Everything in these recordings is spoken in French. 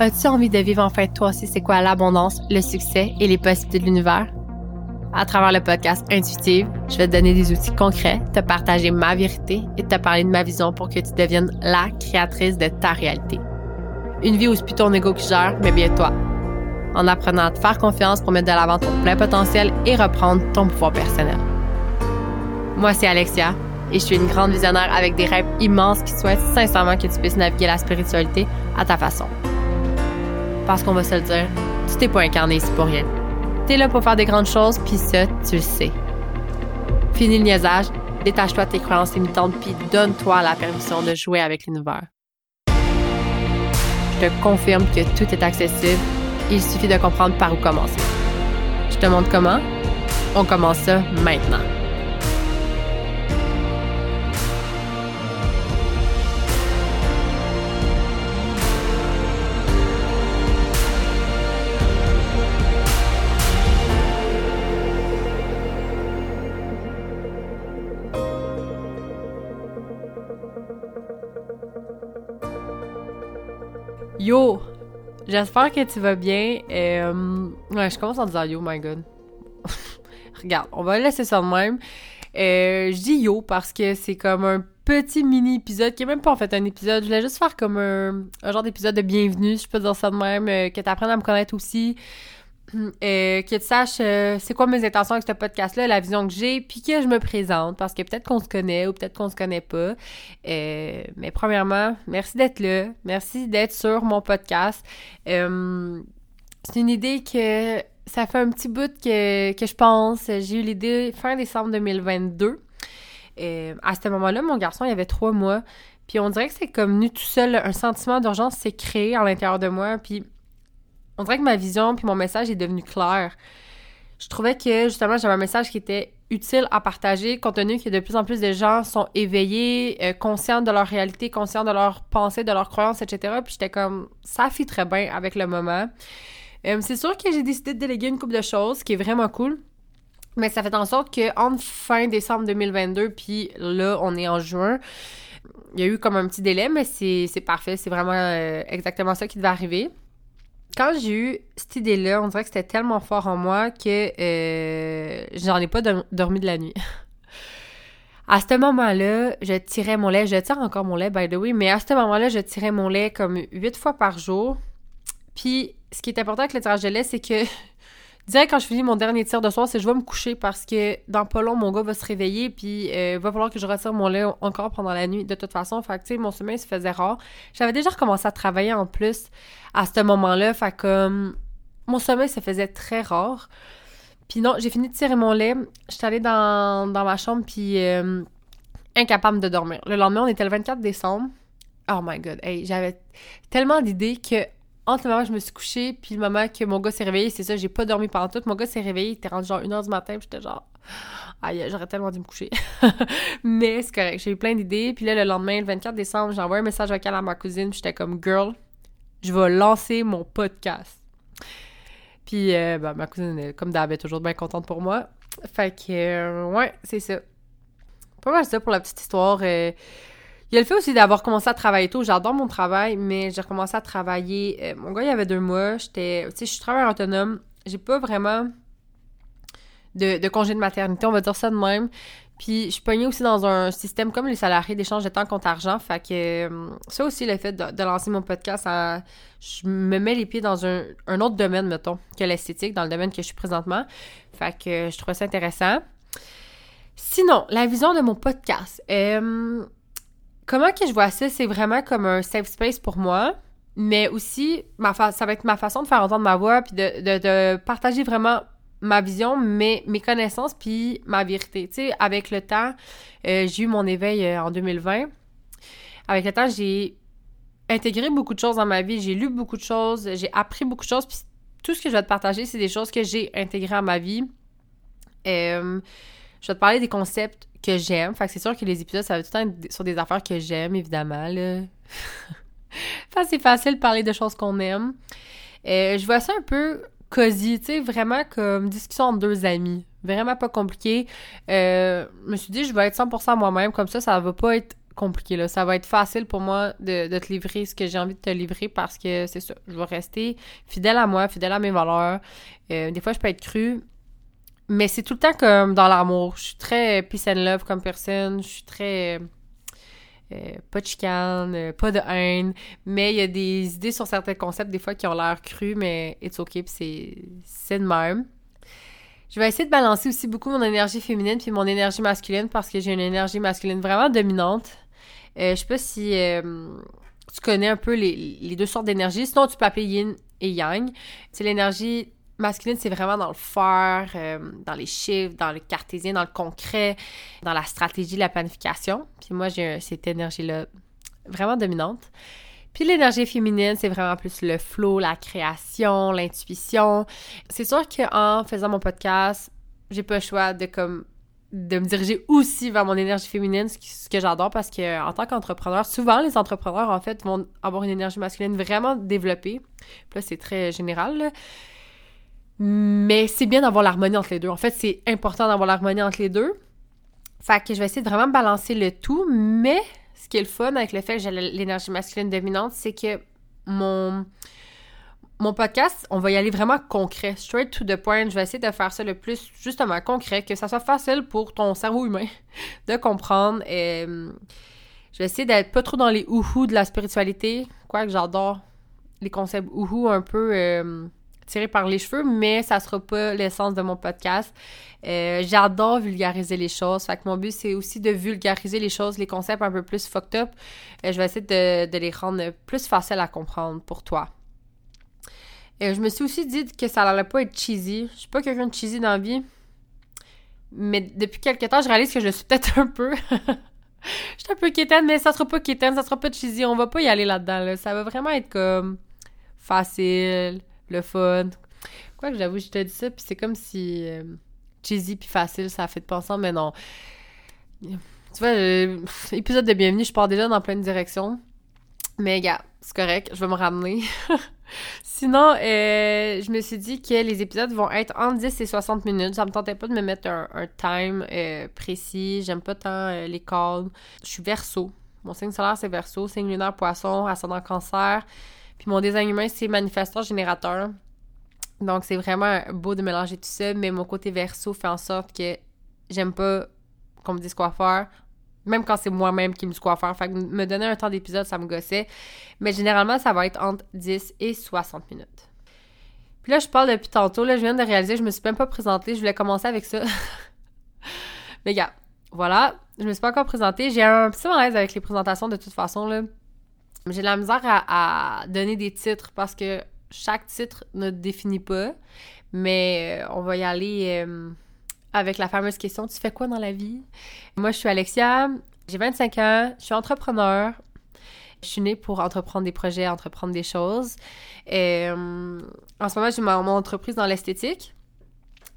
As-tu envie de vivre enfin toi aussi c'est quoi l'abondance, le succès et les possibilités de l'univers? À travers le podcast Intuitive, je vais te donner des outils concrets, te partager ma vérité et te parler de ma vision pour que tu deviennes la créatrice de ta réalité. Une vie où c'est plus ton ego qui gère, mais bien toi. En apprenant à te faire confiance pour mettre de l'avant ton plein potentiel et reprendre ton pouvoir personnel. Moi, c'est Alexia et je suis une grande visionnaire avec des rêves immenses qui souhaitent sincèrement que tu puisses naviguer la spiritualité à ta façon. Parce qu'on va se le dire, tu t'es pas incarné ici pour rien. T'es là pour faire des grandes choses, puis ça, tu le sais. Fini le niaisage, détache-toi de tes croyances limitantes, puis donne-toi la permission de jouer avec l'univers. Je te confirme que tout est accessible. Il suffit de comprendre par où commencer. Je te montre comment? On commence ça maintenant. Yo! J'espère que tu vas bien. Euh, ouais, je commence en disant yo, my god. Regarde, on va laisser ça de même. Euh, je dis yo parce que c'est comme un petit mini épisode qui est même pas en fait un épisode. Je voulais juste faire comme un, genre d'épisode de bienvenue, je peux dire ça de même, euh, que tu apprennes à me connaître aussi. Euh, que tu saches euh, c'est quoi mes intentions avec ce podcast-là, la vision que j'ai, puis que je me présente, parce que peut-être qu'on se connaît ou peut-être qu'on se connaît pas. Euh, mais premièrement, merci d'être là, merci d'être sur mon podcast. c'est une idée que ça fait un petit bout que, je pense. J'ai eu l'idée fin décembre 2022. à ce moment-là, mon garçon, il avait trois mois. Puis on dirait que c'est comme nu tout seul, un sentiment d'urgence s'est créé à l'intérieur de moi. Puis on dirait que ma vision puis mon message est devenu clair. Je trouvais que justement j'avais un message qui était utile à partager compte tenu que de plus en plus de gens sont éveillés, euh, conscients de leur réalité, conscients de leurs pensées, de leurs croyances, etc. Puis j'étais comme ça fit très bien avec le moment. Euh, c'est sûr que j'ai décidé de déléguer une couple de choses, qui est vraiment cool. Mais ça fait en sorte que entre fin décembre 2022 puis là on est en juin, il y a eu comme un petit délai, mais c'est parfait, c'est vraiment euh, exactement ça qui devait arriver quand j'ai eu cette idée-là, on dirait que c'était tellement fort en moi que euh, j'en ai pas dormi de la nuit. à ce moment-là, je tirais mon lait. Je tire encore mon lait, by the way, mais à ce moment-là, je tirais mon lait comme huit fois par jour. Puis, ce qui est important avec le tirage de lait, c'est que Direct quand je finis mon dernier tir de soir, c'est je vais me coucher parce que dans pas long, mon gars va se réveiller puis euh, va falloir que je retire mon lait encore pendant la nuit de toute façon. Tu sais, mon sommeil se faisait rare. J'avais déjà recommencé à travailler en plus à ce moment-là. Fait que mon sommeil se faisait très rare. Puis non, j'ai fini de tirer mon lait. J'étais allée dans, ma chambre puis euh, incapable de dormir. Le lendemain, on était le 24 décembre. Oh my god, hey, j'avais tellement d'idées que entre le moment où je me suis couchée, puis le moment que mon gars s'est réveillé, c'est ça, j'ai pas dormi pendant tout. Mon gars s'est réveillé, il était rendu genre 1h du matin, puis j'étais genre, aïe, j'aurais tellement dû me coucher. Mais c'est correct, j'ai eu plein d'idées. Puis là, le lendemain, le 24 décembre, j'ai envoyé un message vocal à ma cousine, j'étais comme, girl, je vais lancer mon podcast. Puis, euh, ben, ma cousine, comme d'hab, est toujours bien contente pour moi. Fait que, euh, ouais, c'est ça. Pas mal ça pour la petite histoire. Euh, il y a le fait aussi d'avoir commencé à travailler tôt. J'adore mon travail, mais j'ai recommencé à travailler. Euh, mon gars, il y avait deux mois. J'étais. Tu sais, je suis travailleur autonome. J'ai pas vraiment de, congé de maternité, on va dire ça de même. Puis je suis pognée aussi dans un système comme les salariés d'échange de temps contre argent. Fait que euh, ça aussi, le fait de, lancer mon podcast, je me mets les pieds dans un, autre domaine, mettons, que l'esthétique, dans le domaine que je suis présentement. Fait que je trouve ça intéressant. Sinon, la vision de mon podcast. Euh, Comment que je vois ça? C'est vraiment comme un safe space pour moi, mais aussi, ma ça va être ma façon de faire entendre ma voix, puis de, partager vraiment ma vision, mes, connaissances, puis ma vérité. Tu sais, avec le temps, euh, j'ai eu mon éveil euh, en 2020. Avec le temps, j'ai intégré beaucoup de choses dans ma vie, j'ai lu beaucoup de choses, j'ai appris beaucoup de choses, puis tout ce que je vais te partager, c'est des choses que j'ai intégrées à ma vie. Euh, je vais te parler des concepts que j'aime. Fait que c'est sûr que les épisodes, ça va tout le temps être sur des affaires que j'aime, évidemment, là. enfin, c'est facile de parler de choses qu'on aime. Euh, je vois ça un peu cosy, tu sais, vraiment comme discussion entre deux amis. Vraiment pas compliqué. Euh, je me suis dit, je vais être 100% moi-même, comme ça, ça va pas être compliqué. Là. Ça va être facile pour moi de, te livrer ce que j'ai envie de te livrer parce que c'est ça. Je vais rester fidèle à moi, fidèle à mes valeurs. Euh, des fois, je peux être crue. Mais c'est tout le temps comme dans l'amour. Je suis très peace and love comme personne. Je suis très. Euh, pas de chicane, euh, pas de haine. Mais il y a des idées sur certains concepts, des fois, qui ont l'air crus, mais it's okay, puis c'est de même. Je vais essayer de balancer aussi beaucoup mon énergie féminine puis mon énergie masculine parce que j'ai une énergie masculine vraiment dominante. Euh, je sais pas si euh, tu connais un peu les, deux sortes d'énergie. Sinon, tu peux appeler yin et yang. C'est l'énergie masculine, c'est vraiment dans le faire, euh, dans les chiffres, dans le cartésien, dans le concret, dans la stratégie, la planification. Puis moi, j'ai cette énergie-là vraiment dominante. Puis l'énergie féminine, c'est vraiment plus le flow, la création, l'intuition. C'est sûr qu'en faisant mon podcast, j'ai pas le choix de comme de me diriger aussi vers mon énergie féminine, ce que j'adore parce que en tant qu'entrepreneur, souvent les entrepreneurs en fait vont avoir une énergie masculine vraiment développée. Puis là, c'est très général. Mais c'est bien d'avoir l'harmonie entre les deux. En fait, c'est important d'avoir l'harmonie entre les deux. Fait que je vais essayer de vraiment balancer le tout, mais ce qui est le fun avec le fait que j'ai l'énergie masculine dominante, c'est que mon, mon podcast, on va y aller vraiment concret, straight to the point. Je vais essayer de faire ça le plus justement concret, que ça soit facile pour ton cerveau humain de comprendre. Et, euh, je vais essayer d'être pas trop dans les ouhou de la spiritualité, quoique j'adore les concepts ouhou un peu euh, tirés par les cheveux, mais ça sera pas l'essence de mon podcast. Euh, j'adore vulgariser les choses. Fait que mon but, c'est aussi de vulgariser les choses, les concepts un peu plus fucked up. Euh, je vais essayer de, les rendre plus faciles à comprendre pour toi. Euh, je me suis aussi dit que ça n'allait pas être cheesy. Je suis pas quelqu'un de cheesy dans la vie. Mais depuis quelques temps, je réalise que je suis peut-être un peu. je suis un peu quétaine, mais ça sera pas quétaine, ça sera pas cheesy. On va pas y aller là-dedans. Ça va vraiment être comme facile, le fun. Quoi que j'avoue, je te dis ça, puis c'est comme si cheesy puis facile, ça a fait de penser, mais non. Tu vois, euh, épisode de bienvenue, je pars déjà dans plein de directions. Mais gars, c'est correct, je vais me ramener. Sinon, euh, je me suis dit que les épisodes vont être entre 10 et 60 minutes. Ça me tentait pas de me mettre un, time euh, précis. J'aime pas tant les calls. Je suis verso. Mon signe solaire, c'est verso. Signe lunaire, poisson, ascendant cancer. Puis mon design humain, c'est manifesteur générateur. Donc, c'est vraiment beau de mélanger tout ça, mais mon côté verso fait en sorte que j'aime pas qu'on me dise quoi faire, même quand c'est moi-même qui me dis quoi faire. Fait que me donner un temps d'épisode, ça me gossait. Mais généralement, ça va être entre 10 et 60 minutes. Puis là, je parle depuis tantôt, là, je viens de réaliser, je me suis même pas présentée, je voulais commencer avec ça. mais gars, voilà, je me suis pas encore présentée. J'ai un petit malaise avec les présentations de toute façon, là. J'ai de la misère à donner des titres parce que chaque titre ne définit pas, mais euh, on va y aller euh, avec la fameuse question Tu fais quoi dans la vie? Moi, je suis Alexia, j'ai 25 ans, je suis entrepreneur. Je suis née pour entreprendre des projets, entreprendre des choses. Et, euh, en ce moment, j'ai mon entreprise dans l'esthétique.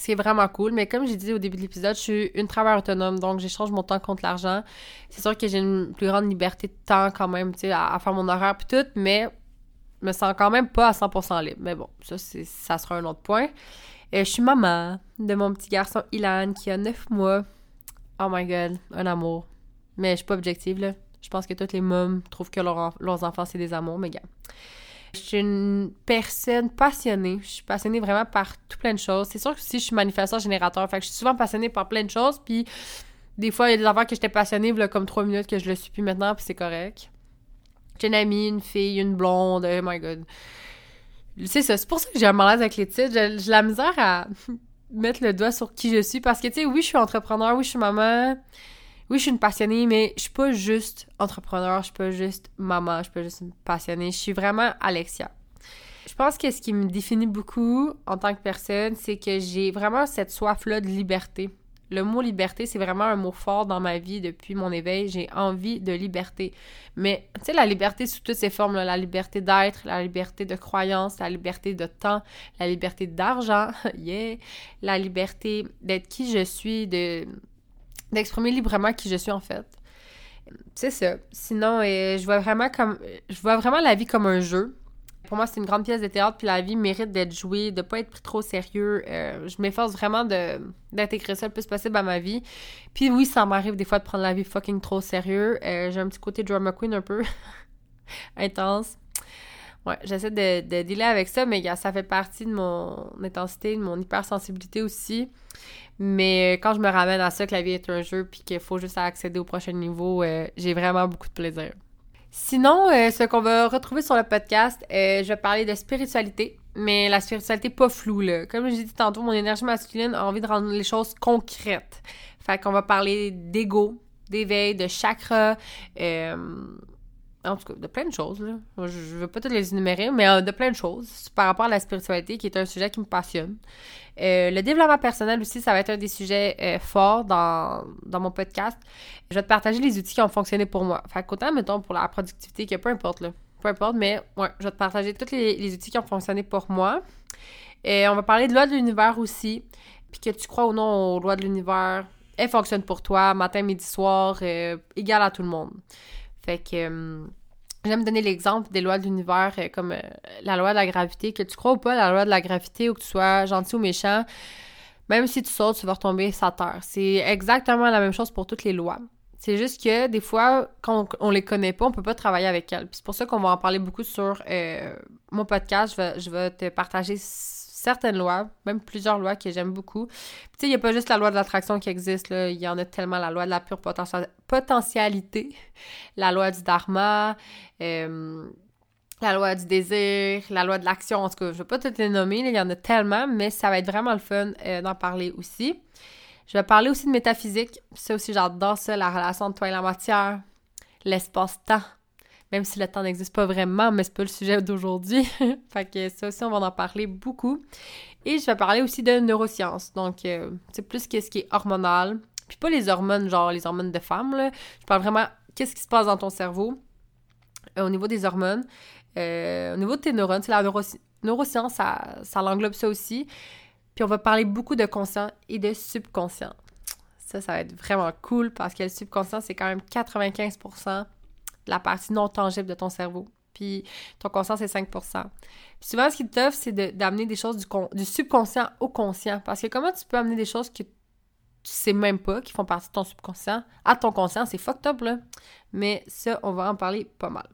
Ce qui est vraiment cool, mais comme j'ai dit au début de l'épisode, je suis une travailleuse autonome, donc j'échange mon temps contre l'argent. C'est sûr que j'ai une plus grande liberté de temps quand même, tu sais, à, faire mon horaire et tout, mais me sens quand même pas à 100% libre. Mais bon, ça, ça sera un autre point. Euh, je suis maman de mon petit garçon Ilan qui a 9 mois. Oh my god, un amour. Mais je suis pas objective, là. Je pense que toutes les mômes trouvent que leurs enfants, c'est des amours, mais gars. Je suis une personne passionnée. Je suis passionnée vraiment par tout plein de choses. C'est sûr que si je suis manifesteur générateur, je suis souvent passionnée par plein de choses, puis des fois, il y a des affaires que j'étais passionnée, là, comme trois minutes que je le suis plus maintenant, puis c'est correct. J'ai une amie, une fille, une blonde, oh my god. C'est ça, c'est pour ça que j'ai un malaise avec les titres. J'ai la misère à mettre le doigt sur qui je suis parce que, tu sais, oui, je suis entrepreneur, oui, je suis maman, oui, je suis une passionnée, mais je suis pas juste entrepreneur, je suis pas juste maman, je suis pas juste passionnée, je suis vraiment Alexia. Je pense que ce qui me définit beaucoup en tant que personne, c'est que j'ai vraiment cette soif-là de liberté. Le mot liberté, c'est vraiment un mot fort dans ma vie depuis mon éveil. J'ai envie de liberté. Mais, tu sais, la liberté sous toutes ses formes, la liberté d'être, la liberté de croyance, la liberté de temps, la liberté d'argent, yeah, la liberté d'être qui je suis, de d'exprimer librement qui je suis en fait. C'est ça. Sinon, euh, je vois vraiment comme je vois vraiment la vie comme un jeu. pour moi, c'est une grande pièce de théâtre, puis la vie mérite d'être jouée, de pas être pris trop sérieux. Euh, je m'efforce vraiment d'intégrer ça le plus possible à ma vie. Puis oui, ça m'arrive des fois de prendre la vie fucking trop sérieux. Euh, j'ai un petit côté drama queen un peu intense. Ouais, j'essaie de, de dealer avec ça, mais ça fait partie de mon intensité, de mon hypersensibilité aussi. Mais quand je me ramène à ça, que la vie est un jeu, puis qu'il faut juste accéder au prochain niveau, j'ai vraiment beaucoup de plaisir. Sinon, euh, ce qu'on va retrouver sur le podcast, euh, je vais parler de spiritualité, mais la spiritualité pas floue, là. Comme j'ai dit tantôt, mon énergie masculine a envie de rendre les choses concrètes. Fait qu'on va parler d'ego, d'éveil, de chakra, euh, en tout cas, de plein de choses, là. Je, je veux pas toutes les énumérer, mais de plein de choses par rapport à la spiritualité, qui est un sujet qui me passionne. Euh, le développement personnel aussi, ça va être un des sujets euh, forts dans, dans, mon podcast. Je vais te partager les outils qui ont fonctionné pour moi. Fait qu'autant, mettons, pour la productivité, que peu importe, là. Peu importe, mais ouais, je vais te partager tous les, outils qui ont fonctionné pour moi. Et on va parler de loi de l'univers aussi. Puis que tu crois ou non aux lois de l'univers, elles fonctionnent pour toi, matin, midi, soir, euh, égal à tout le monde. Fait que J'aime donner l'exemple des lois de l'univers euh, comme euh, la loi de la gravité. Que tu crois ou pas la loi de la gravité ou que tu sois gentil ou méchant, même si tu sautes, tu vas retomber sur terre. C'est exactement la même chose pour toutes les lois. C'est juste que des fois, quand on, les connaît pas, on peut pas travailler avec elles. c'est pour ça qu'on va en parler beaucoup sur euh, mon podcast. Je vais, je vais te partager certaines lois, même plusieurs lois que j'aime beaucoup. tu sais, il n'y a pas juste la loi de l'attraction qui existe. Il y en a tellement. La loi de la pure potentialité, la loi du dharma, euh, la loi du désir, la loi de l'action. En tout cas, je ne vais pas toutes les nommer, il y en a tellement, mais ça va être vraiment le fun euh, d'en parler aussi. Je vais parler aussi de métaphysique. Ça aussi, j'adore ça, la relation entre toi et la matière, l'espace-temps même si le temps n'existe pas vraiment, mais c'est pas le sujet d'aujourd'hui. fait que ça aussi, on va en parler beaucoup. Et je vais parler aussi de neurosciences. Donc, euh, c'est plus qu'est-ce qui est hormonal. Puis pas les hormones, genre les hormones de femmes, là. Je parle vraiment qu'est-ce qui se passe dans ton cerveau euh, au niveau des hormones. Euh, au niveau de tes neurones, c'est la neuroscience, ça, ça l'englobe ça aussi. Puis on va parler beaucoup de conscient et de subconscient. Ça, ça va être vraiment cool parce que le subconscient, c'est quand même 95% la partie non tangible de ton cerveau. Puis ton conscient, c'est 5 Puis souvent, ce qui t'offre, c'est d'amener des choses du, du, subconscient au conscient. Parce que comment tu peux amener des choses que tu sais même pas, qui font partie de ton subconscient, à ton conscient, c'est fucked up, là. Mais ça, on va en parler pas mal.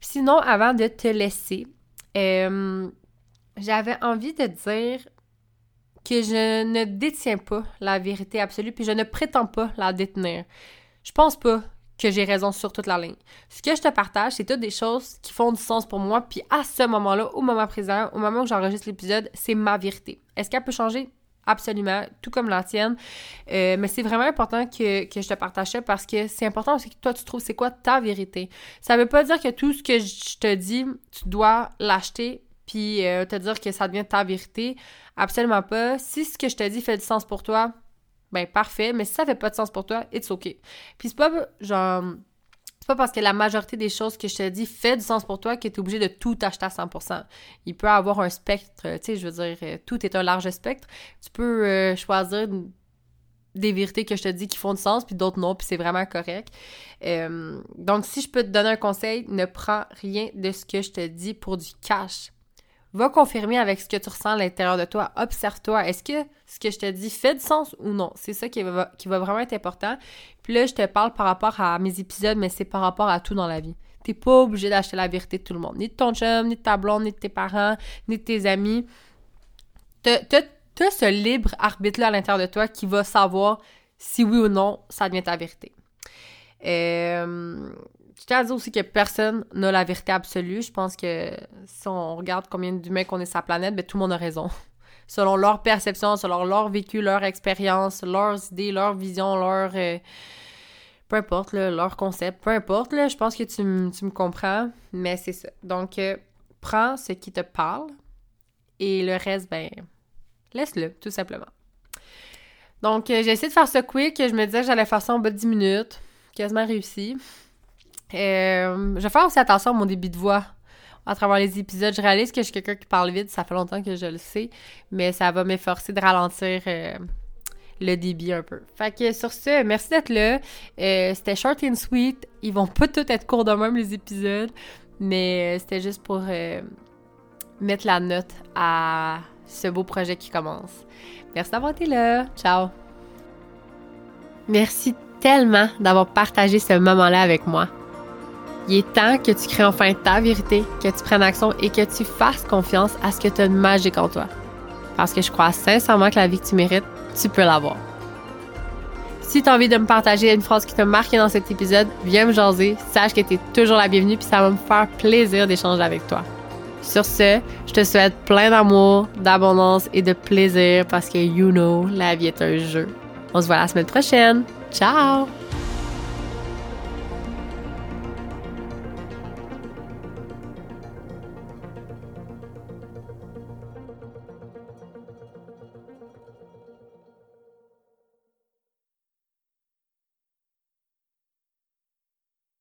sinon, avant de te laisser, euh, j'avais envie de dire que je ne détiens pas la vérité absolue, puis je ne prétends pas la détenir. Je pense pas que j'ai raison sur toute la ligne. Ce que je te partage, c'est toutes des choses qui font du sens pour moi, puis à ce moment-là, au moment présent, au moment où j'enregistre l'épisode, c'est ma vérité. Est-ce qu'elle peut changer? Absolument, tout comme la tienne. Euh, mais c'est vraiment important que, je te partage ça parce que c'est important aussi que toi, tu trouves c'est quoi ta vérité. Ça veut pas dire que tout ce que je te dis, tu dois l'acheter puis euh, te dire que ça devient ta vérité. Absolument pas. Si ce que je te dis fait du sens pour toi, ben parfait, mais si ça fait pas de sens pour toi, it's OK. Puis c'est pas genre c'est pas parce que la majorité des choses que je te dis fait du sens pour toi que tu es obligé de tout acheter à 100%. Il peut avoir un spectre, tu sais, je veux dire, euh, tout est un large spectre. Tu peux euh, choisir des vérités que je te dis qui font du sens, puis d'autres non, puis c'est vraiment correct. Euh, donc, si je peux te donner un conseil, ne prends rien de ce que je te dis pour du cash va confirmer avec ce que tu ressens à l'intérieur de toi. Observe-toi. Est-ce que ce que je te dis fait du sens ou non? C'est ça qui va, qui va vraiment être important. Puis là, je te parle par rapport à mes épisodes, mais c'est par rapport à tout dans la vie. T'es pas obligé d'acheter la vérité de tout le monde. Ni de ton chum, ni de ta blonde, ni de tes parents, ni de tes amis. T'as ce libre arbitre-là à l'intérieur de toi qui va savoir si oui ou non ça devient ta vérité. Euh, je tiens à dire aussi que personne n'a la vérité absolue. Je pense que si on regarde combien d'humains qu'on est sur la planète, ben, tout le monde a raison. Selon leur perception, selon leur vécu, leur expérience, leurs idées, leur vision, leur... Euh, peu importe, leur concept, peu importe, là, je pense que tu, me comprends, mais c'est ça. Donc, euh, prends ce qui te parle et le reste, ben, laisse-le, tout simplement. Donc, euh, j'ai essayé de faire ce quick. Je me disais que j'allais faire ça en bas de 10 minutes. Quasiment réussi. Euh, je vais faire aussi attention à mon débit de voix à travers les épisodes. Je réalise que je suis quelqu'un qui parle vite, ça fait longtemps que je le sais, mais ça va m'efforcer de ralentir euh, le débit un peu. Fait que sur ce, merci d'être là. Euh, c'était short and sweet. Ils vont pas tous être courts de même, les épisodes. Mais c'était juste pour mettre la note à ce beau projet qui commence. Merci d'avoir été là. Ciao. Merci tellement d'avoir partagé ce moment-là avec moi. Il est temps que tu crées enfin ta vérité, que tu prennes action et que tu fasses confiance à ce que tu as de magique en toi. Parce que je crois sincèrement que la vie que tu mérites, tu peux l'avoir. Si tu as envie de me partager une phrase qui t'a marqué dans cet épisode, viens me jaser. Sache que tu es toujours la bienvenue puis ça va me faire plaisir d'échanger avec toi. Sur ce, je te souhaite plein d'amour, d'abondance et de plaisir parce que you know, la vie est un jeu. On se voit la semaine prochaine. Ciao!